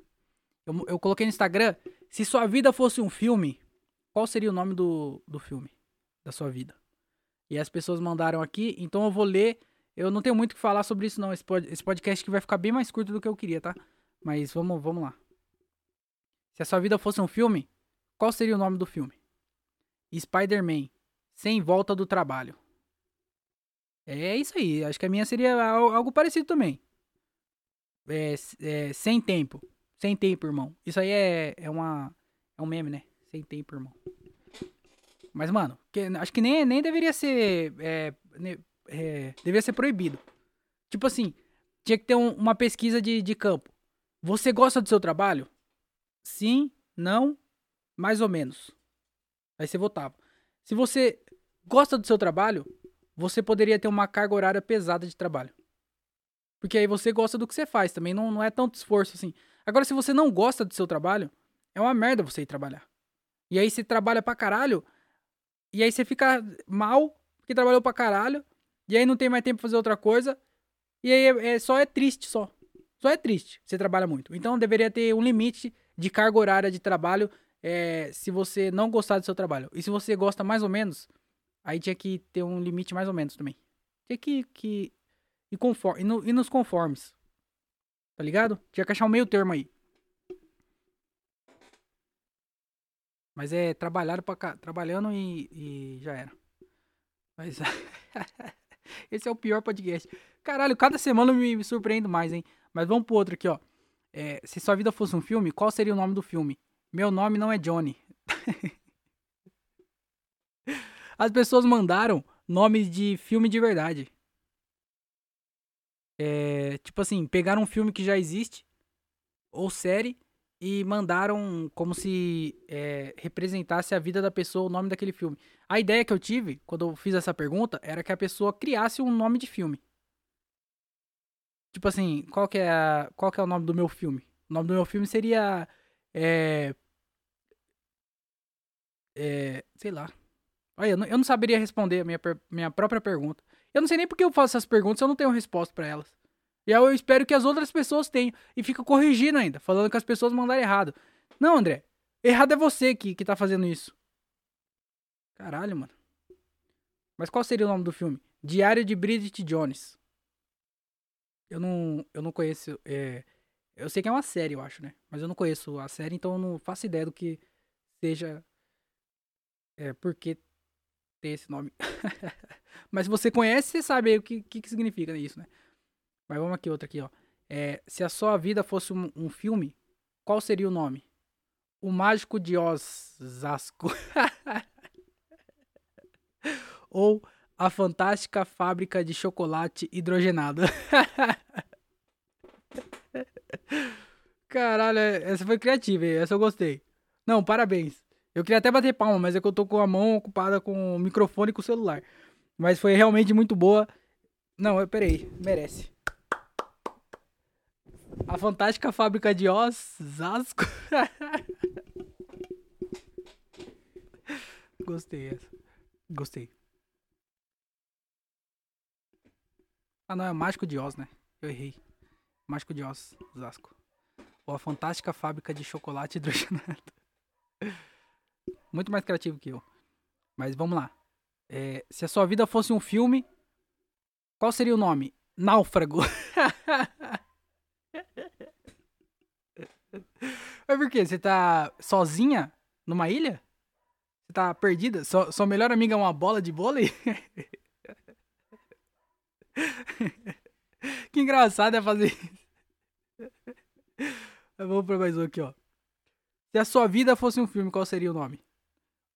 Eu, eu coloquei no Instagram, se sua vida fosse um filme, qual seria o nome do, do filme da sua vida? E as pessoas mandaram aqui, então eu vou ler. Eu não tenho muito o que falar sobre isso, não. Esse, pod, esse podcast que vai ficar bem mais curto do que eu queria, tá? Mas vamos, vamos lá. Se a sua vida fosse um filme, qual seria o nome do filme? Spider-Man, Sem Volta do Trabalho. É isso aí. Acho que a minha seria algo parecido também. É, é, sem tempo. Sem tempo, irmão. Isso aí é, é uma. É um meme, né? Sem tempo, irmão. Mas, mano, que, acho que nem, nem deveria ser. É, é, deveria ser proibido. Tipo assim, tinha que ter um, uma pesquisa de, de campo. Você gosta do seu trabalho? Sim, não, mais ou menos. Aí você votava. Se você gosta do seu trabalho, você poderia ter uma carga horária pesada de trabalho. Porque aí você gosta do que você faz, também não, não é tanto esforço assim. Agora, se você não gosta do seu trabalho, é uma merda você ir trabalhar. E aí você trabalha pra caralho, e aí você fica mal, porque trabalhou pra caralho, e aí não tem mais tempo pra fazer outra coisa, e aí é, é só é triste só. Só é triste, você trabalha muito. Então deveria ter um limite de carga horária de trabalho é, se você não gostar do seu trabalho. E se você gosta mais ou menos, aí tinha que ter um limite mais ou menos também. Tinha que, que ir, conforme, ir, no, ir nos conformes. Tá ligado? Tinha que achar um meio termo aí. Mas é trabalhar pra, trabalhando e, e já era. Mas esse é o pior podcast. Caralho, cada semana eu me, me surpreendo mais, hein? Mas vamos pro outro aqui, ó. É, se sua vida fosse um filme, qual seria o nome do filme? Meu nome não é Johnny. As pessoas mandaram nomes de filme de verdade. É, tipo assim, pegaram um filme que já existe, ou série, e mandaram como se é, representasse a vida da pessoa o nome daquele filme. A ideia que eu tive quando eu fiz essa pergunta era que a pessoa criasse um nome de filme. Tipo assim, qual que é, a, qual que é o nome do meu filme? O nome do meu filme seria. É, é, sei lá. Olha, eu não, eu não saberia responder a minha, minha própria pergunta. Eu não sei nem porque eu faço essas perguntas eu não tenho resposta para elas. E eu espero que as outras pessoas tenham. E fica corrigindo ainda, falando que as pessoas mandaram errado. Não, André. Errado é você que, que tá fazendo isso. Caralho, mano. Mas qual seria o nome do filme? Diário de Bridget Jones. Eu não, eu não conheço. É, eu sei que é uma série, eu acho, né? Mas eu não conheço a série, então eu não faço ideia do que seja. É, por que ter esse nome. Mas se você conhece, você sabe o que, que, que significa isso, né? Mas vamos aqui, outra aqui, ó. É, se a sua vida fosse um, um, filme, qual seria o nome? O Mágico de Osasco. Ou A Fantástica Fábrica de Chocolate Hidrogenado. Caralho, essa foi criativa, essa eu gostei. Não, parabéns. Eu queria até bater palma, mas é que eu tô com a mão ocupada com o microfone e com o celular. Mas foi realmente muito boa. Não, peraí, merece. A fantástica fábrica de Osasco. Gostei essa. Gostei. Ah, não, é Mágico de Oz, né? Eu errei. Mágico de Oz, Osasco. Ou a fantástica fábrica de chocolate hidrogenado. Muito mais criativo que eu. Mas vamos lá. É, se a sua vida fosse um filme, qual seria o nome? Náufrago. Mas por quê? Você tá sozinha numa ilha? Você tá perdida? Sua, sua melhor amiga é uma bola de vôlei? que engraçado é fazer isso. Vamos pra mais um aqui, ó. Se a sua vida fosse um filme, qual seria o nome?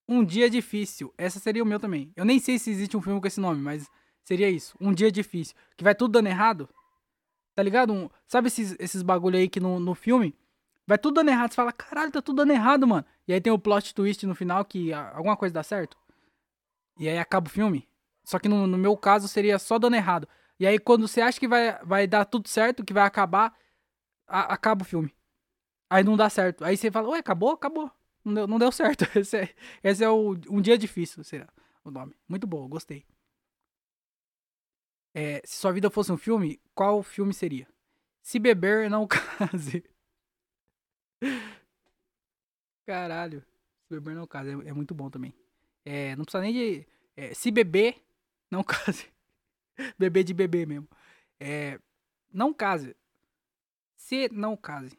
Um Dia Difícil. Essa seria o meu também. Eu nem sei se existe um filme com esse nome, mas seria isso. Um Dia Difícil. Que vai tudo dando errado. Tá ligado? Um, sabe esses, esses bagulho aí que no, no filme vai tudo dando errado. Você fala, caralho, tá tudo dando errado, mano. E aí tem o plot twist no final que alguma coisa dá certo. E aí acaba o filme. Só que no, no meu caso seria só dando errado. E aí quando você acha que vai, vai dar tudo certo, que vai acabar, a, acaba o filme. Aí não dá certo. Aí você fala, ué, acabou? Acabou. Não deu, não deu certo. Esse é, esse é o, um dia difícil, será o nome. Muito bom, gostei. É, se sua vida fosse um filme, qual filme seria? Se beber, não case. Caralho. Se beber, não case. É, é muito bom também. É, não precisa nem de. É, se beber, não case. beber de beber mesmo. É, não case. Se não case.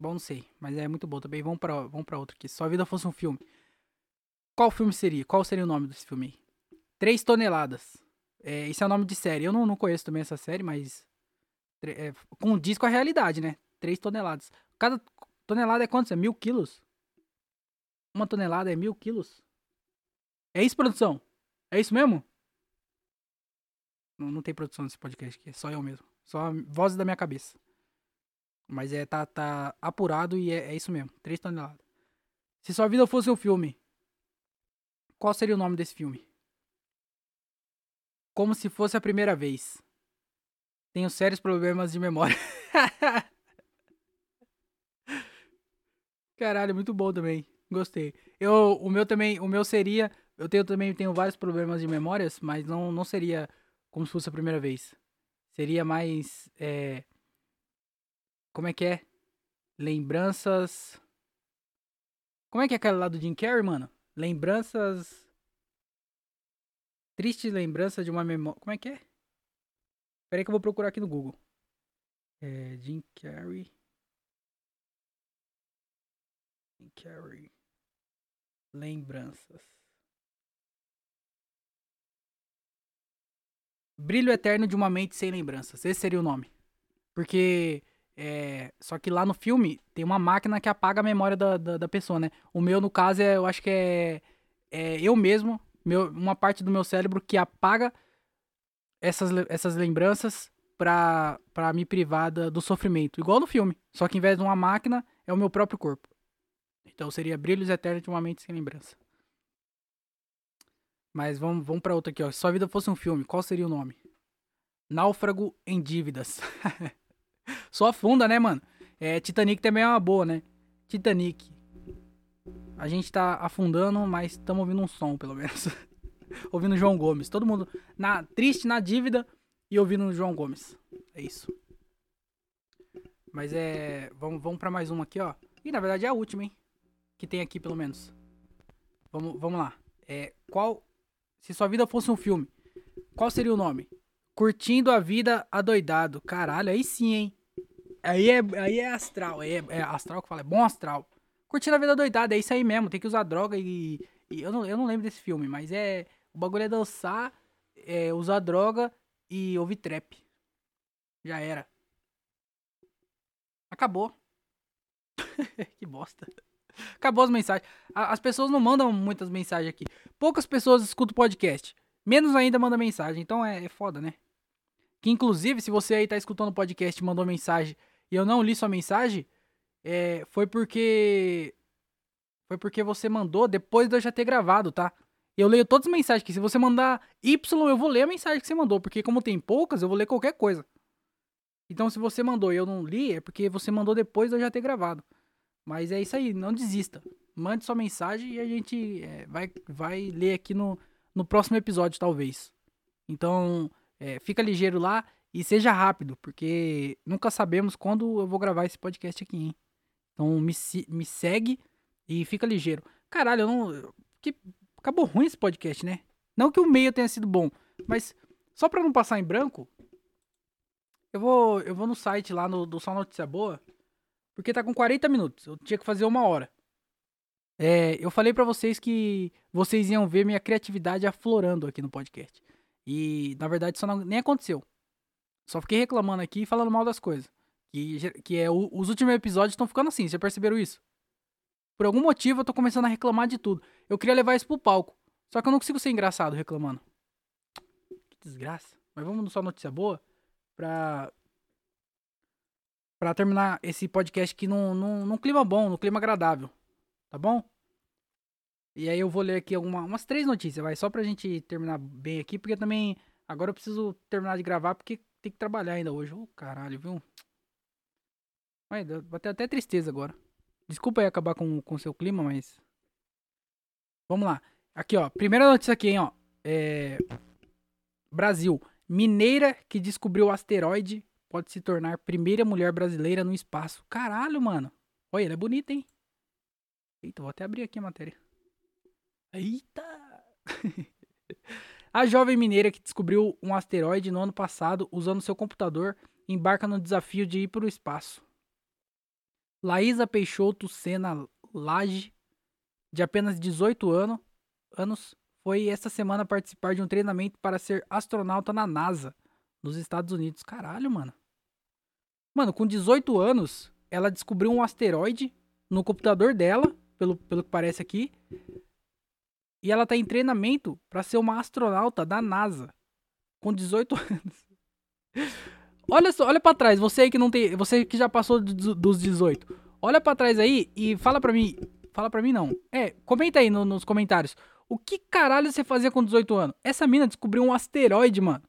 Bom, não sei, mas é muito bom também. Vamos pra, vamos pra outro aqui. Se sua vida fosse um filme, qual filme seria? Qual seria o nome desse filme aí? Três toneladas. É, esse é o nome de série. Eu não, não conheço também essa série, mas. É, condiz com a realidade, né? Três toneladas. Cada tonelada é quanto? É mil quilos? Uma tonelada é mil quilos? É isso, produção? É isso mesmo? Não, não tem produção nesse podcast aqui, é só eu mesmo. Só vozes da minha cabeça. Mas é, tá, tá apurado e é, é isso mesmo. 3 toneladas. Se sua vida fosse um filme, qual seria o nome desse filme? Como se fosse a primeira vez. Tenho sérios problemas de memória. Caralho, muito bom também. Gostei. Eu, o meu também, o meu seria, eu tenho também tenho vários problemas de memórias, mas não, não seria como se fosse a primeira vez. Seria mais é, como é que é? Lembranças. Como é que é aquela lá do Jim Carrey, mano? Lembranças. Triste lembrança de uma memória. Como é que é? Peraí que eu vou procurar aqui no Google. É, Jim Carrey. Jim Carrey. Lembranças. Brilho Eterno de uma Mente Sem Lembranças. Esse seria o nome. Porque. É, só que lá no filme tem uma máquina que apaga a memória da, da, da pessoa, né? O meu, no caso, é, eu acho que é, é eu mesmo, meu, uma parte do meu cérebro que apaga essas, essas lembranças pra, pra me privar do sofrimento. Igual no filme. Só que em vez de uma máquina, é o meu próprio corpo. Então seria Brilhos Eternos de uma Mente Sem Lembrança. Mas vamos, vamos pra outra aqui, ó. Se sua vida fosse um filme, qual seria o nome? Náufrago em Dívidas. Só afunda, né, mano? É, Titanic também é uma boa, né? Titanic. A gente tá afundando, mas estamos ouvindo um som, pelo menos. ouvindo João Gomes. Todo mundo na triste, na dívida e ouvindo João Gomes. É isso. Mas é. Vamos, vamos pra mais uma aqui, ó. E na verdade é a última, hein? Que tem aqui, pelo menos. Vamos, vamos lá. É, qual. Se sua vida fosse um filme, qual seria o nome? Curtindo a vida adoidado. Caralho, aí sim, hein? Aí é, aí é astral. É, é astral que fala, é bom astral. Curtindo a vida adoidado, é isso aí mesmo. Tem que usar droga e. e eu, não, eu não lembro desse filme, mas é. O bagulho é dançar, é, usar droga e ouvir trap. Já era. Acabou. que bosta. Acabou as mensagens. As pessoas não mandam muitas mensagens aqui. Poucas pessoas escutam podcast. Menos ainda manda mensagem. Então é, é foda, né? Que inclusive, se você aí tá escutando o podcast e mandou mensagem e eu não li sua mensagem, é, foi porque. Foi porque você mandou depois de eu já ter gravado, tá? Eu leio todas as mensagens que se você mandar Y, eu vou ler a mensagem que você mandou, porque como tem poucas, eu vou ler qualquer coisa. Então se você mandou e eu não li, é porque você mandou depois de eu já ter gravado. Mas é isso aí, não desista. Mande sua mensagem e a gente é, vai, vai ler aqui no, no próximo episódio, talvez. Então, é, fica ligeiro lá e seja rápido, porque nunca sabemos quando eu vou gravar esse podcast aqui, hein? Então me, me segue e fica ligeiro. Caralho, eu não. Que, acabou ruim esse podcast, né? Não que o meio tenha sido bom, mas só pra não passar em branco, eu vou, eu vou no site lá no, do Só Notícia Boa, porque tá com 40 minutos. Eu tinha que fazer uma hora. É, eu falei para vocês que vocês iam ver minha criatividade aflorando aqui no podcast. E na verdade isso não, nem aconteceu. Só fiquei reclamando aqui e falando mal das coisas. Que, que é o, os últimos episódios estão ficando assim, já perceberam isso? Por algum motivo eu tô começando a reclamar de tudo. Eu queria levar isso pro palco. Só que eu não consigo ser engraçado reclamando. Que desgraça. Mas vamos só notícia boa pra. Pra terminar esse podcast aqui num, num, num clima bom, num clima agradável. Tá bom? E aí eu vou ler aqui alguma, umas três notícias, vai, só pra gente terminar bem aqui, porque também agora eu preciso terminar de gravar, porque tem que trabalhar ainda hoje. Ô, oh, caralho, viu? Vai, bateu até tristeza agora. Desculpa aí acabar com o seu clima, mas. Vamos lá. Aqui, ó. Primeira notícia aqui, hein, ó. É... Brasil. Mineira que descobriu o asteroide pode se tornar primeira mulher brasileira no espaço. Caralho, mano. Olha, ela é bonita, hein? Eita, vou até abrir aqui a matéria. Eita! A jovem mineira que descobriu um asteroide no ano passado usando seu computador embarca no desafio de ir para o espaço. Laísa Peixoto Sena Lage, de apenas 18 ano, anos, foi esta semana participar de um treinamento para ser astronauta na NASA, nos Estados Unidos. Caralho, mano. Mano, com 18 anos, ela descobriu um asteroide no computador dela, pelo, pelo que parece aqui, e ela tá em treinamento para ser uma astronauta da NASA. Com 18 anos. olha só, olha para trás, você aí que não tem, você que já passou dos 18. Olha para trás aí e fala para mim, fala para mim não. É, comenta aí no, nos comentários. O que caralho você fazia com 18 anos? Essa mina descobriu um asteroide, mano.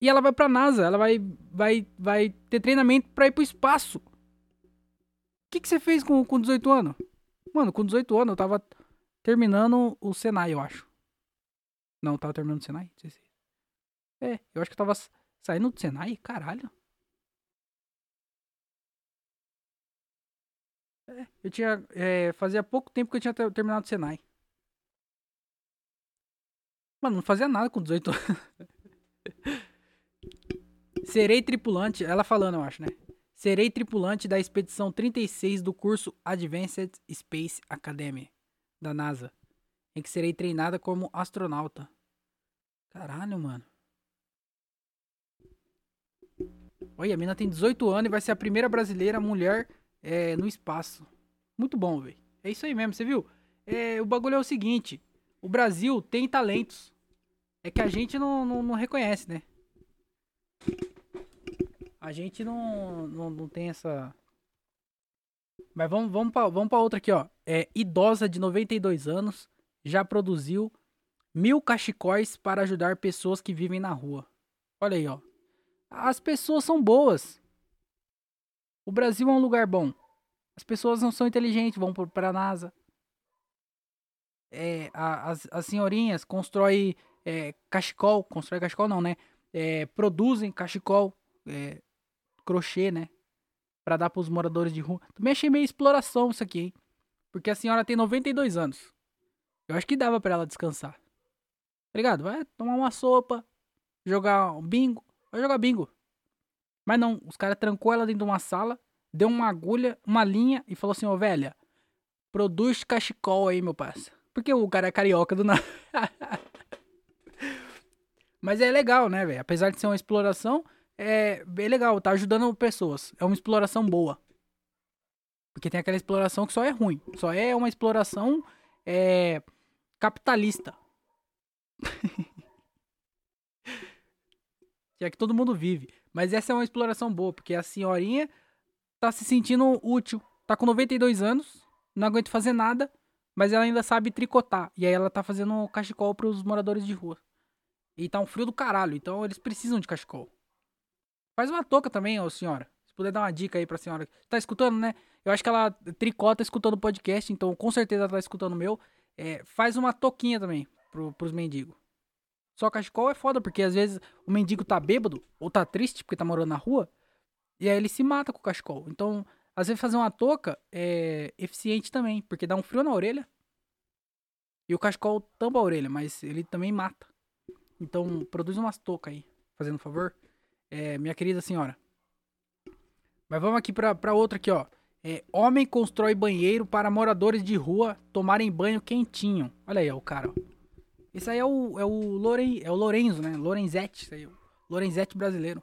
E ela vai pra NASA, ela vai, vai, vai ter treinamento pra ir pro espaço. O que, que você fez com, com 18 anos? Mano, com 18 anos eu tava terminando o Senai, eu acho. Não, eu tava terminando o Senai? Não sei se... É, eu acho que eu tava saindo do Senai, caralho. É, eu tinha. É, fazia pouco tempo que eu tinha terminado o Senai. Mano, não fazia nada com 18 anos. Serei tripulante, ela falando, eu acho, né? Serei tripulante da expedição 36 do curso Advanced Space Academy da NASA, em que serei treinada como astronauta. Caralho, mano. Olha, a mina tem 18 anos e vai ser a primeira brasileira mulher é, no espaço. Muito bom, velho. É isso aí mesmo, você viu? É, o bagulho é o seguinte: o Brasil tem talentos. É que a gente não, não, não reconhece, né? A gente não, não, não tem essa. Mas vamos, vamos, pra, vamos pra outra aqui, ó. É, idosa de 92 anos já produziu mil cachecóis para ajudar pessoas que vivem na rua. Olha aí, ó. As pessoas são boas. O Brasil é um lugar bom. As pessoas não são inteligentes, vão para a NASA. É, a- as, as senhorinhas constroem é, cachecol, constrói cachecol não, né? É, produzem cachecol, é, crochê, né? Pra dar pros moradores de rua. Também achei meio exploração isso aqui, hein? Porque a senhora tem 92 anos. Eu acho que dava pra ela descansar. Tá ligado? Vai tomar uma sopa, jogar um bingo. Vai jogar bingo. Mas não, os caras trancou ela dentro de uma sala, deu uma agulha, uma linha e falou assim, ô velha, produz cachecol aí, meu parça. Porque o cara é carioca do nada. Mas é legal, né, velho? Apesar de ser uma exploração, é bem legal, tá ajudando pessoas. É uma exploração boa. Porque tem aquela exploração que só é ruim. Só é uma exploração é, capitalista. que é que todo mundo vive. Mas essa é uma exploração boa, porque a senhorinha tá se sentindo útil. Tá com 92 anos, não aguenta fazer nada, mas ela ainda sabe tricotar. E aí ela tá fazendo cachecol pros moradores de rua. E tá um frio do caralho, então eles precisam de cachecol. Faz uma touca também, ô senhora. Se puder dar uma dica aí pra senhora. Tá escutando, né? Eu acho que ela tricota escutando o podcast, então com certeza ela tá escutando o meu. É, faz uma touquinha também pro, pros mendigos. Só cachecol é foda, porque às vezes o mendigo tá bêbado ou tá triste porque tá morando na rua. E aí ele se mata com o cachecol. Então, às vezes fazer uma touca é eficiente também, porque dá um frio na orelha. E o cachecol tampa a orelha, mas ele também mata. Então, produz umas toucas aí, fazendo um favor. É, minha querida senhora. Mas vamos aqui pra, outra aqui, ó. É, homem constrói banheiro para moradores de rua tomarem banho quentinho. Olha aí, ó, o cara. Esse aí é o, é o, Loren, é o Lorenzo, né? Lorenzetti, isso aí, Lorenzetti brasileiro.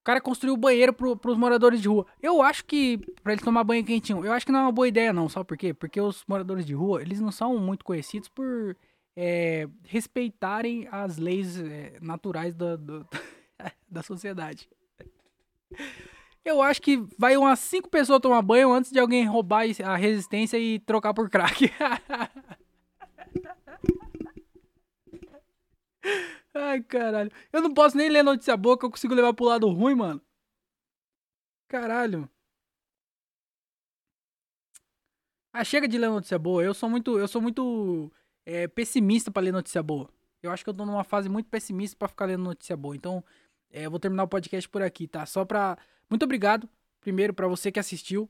O cara construiu banheiro pro, pros moradores de rua. Eu acho que, pra eles tomar banho quentinho, eu acho que não é uma boa ideia não, sabe por quê? Porque os moradores de rua, eles não são muito conhecidos por é, respeitarem as leis é, naturais do- da sociedade. Eu acho que vai umas cinco pessoas tomar banho antes de alguém roubar a resistência e trocar por crack. Ai, caralho. Eu não posso nem ler notícia boa que eu consigo levar pro lado ruim, mano. Caralho. Ah, chega de ler notícia boa. Eu sou muito, eu sou muito é, pessimista pra ler notícia boa. Eu acho que eu tô numa fase muito pessimista pra ficar lendo notícia boa. Então, é, eu vou terminar o podcast por aqui, tá? Só pra. Muito obrigado, primeiro, pra você que assistiu,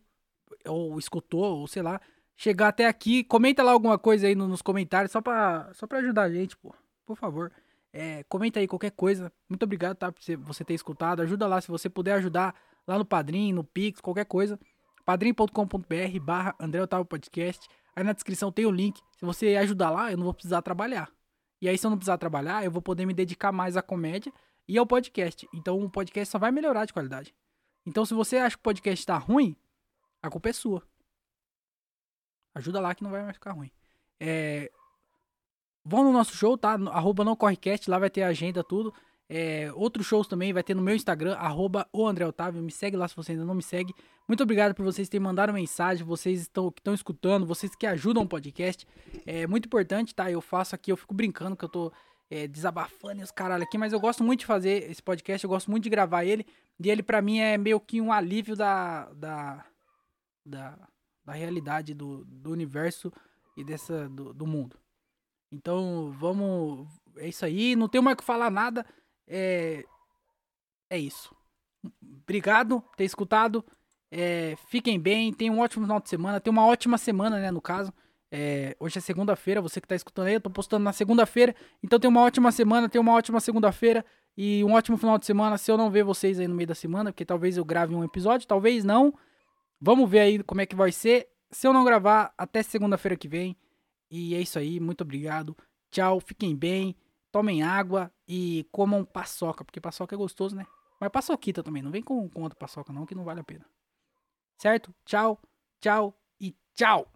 ou escutou, ou sei lá, chegar até aqui. Comenta lá alguma coisa aí no- nos comentários, só pra, só pra ajudar a gente, pô. Por favor. É, comenta aí qualquer coisa. Muito obrigado, tá? Por você ter escutado. Ajuda lá, se você puder ajudar lá no Padrim, no Pix, qualquer coisa. padrim.com.br barra André Otávio Podcast. Aí na descrição tem o link. Se você ajudar lá, eu não vou precisar trabalhar. E aí, se eu não precisar trabalhar, eu vou poder me dedicar mais à comédia e ao podcast. Então, o podcast só vai melhorar de qualidade. Então, se você acha que o podcast tá ruim, a culpa é sua. Ajuda lá que não vai mais ficar ruim. É... Vão no nosso show, tá? Arroba não correcast, lá vai ter agenda, tudo. É, outros shows também vai ter no meu Instagram, arroba o André Otávio. Me segue lá se você ainda não me segue. Muito obrigado por vocês terem mandado mensagem, vocês estão, que estão escutando, vocês que ajudam o podcast. É muito importante, tá? Eu faço aqui, eu fico brincando que eu tô é, desabafando e os caralho aqui, mas eu gosto muito de fazer esse podcast, eu gosto muito de gravar ele. E ele, pra mim, é meio que um alívio da. da. da, da realidade do, do universo e dessa. do, do mundo. Então, vamos. É isso aí. Não tenho mais o que falar nada. É. É isso. Obrigado por ter escutado. É, fiquem bem, tenham um ótimo final de semana, tenham uma ótima semana, né, no caso. É, hoje é segunda-feira, você que tá escutando aí, eu tô postando na segunda-feira. Então tenha uma ótima semana, tenha uma ótima segunda-feira e um ótimo final de semana. Se eu não ver vocês aí no meio da semana, porque talvez eu grave um episódio, talvez não. Vamos ver aí como é que vai ser. Se eu não gravar, até segunda-feira que vem. E é isso aí, muito obrigado. Tchau, fiquem bem, tomem água e comam paçoca, porque paçoca é gostoso, né? Mas paçoquita também, não vem com, com outra paçoca não, que não vale a pena. Certo? Tchau, tchau e tchau!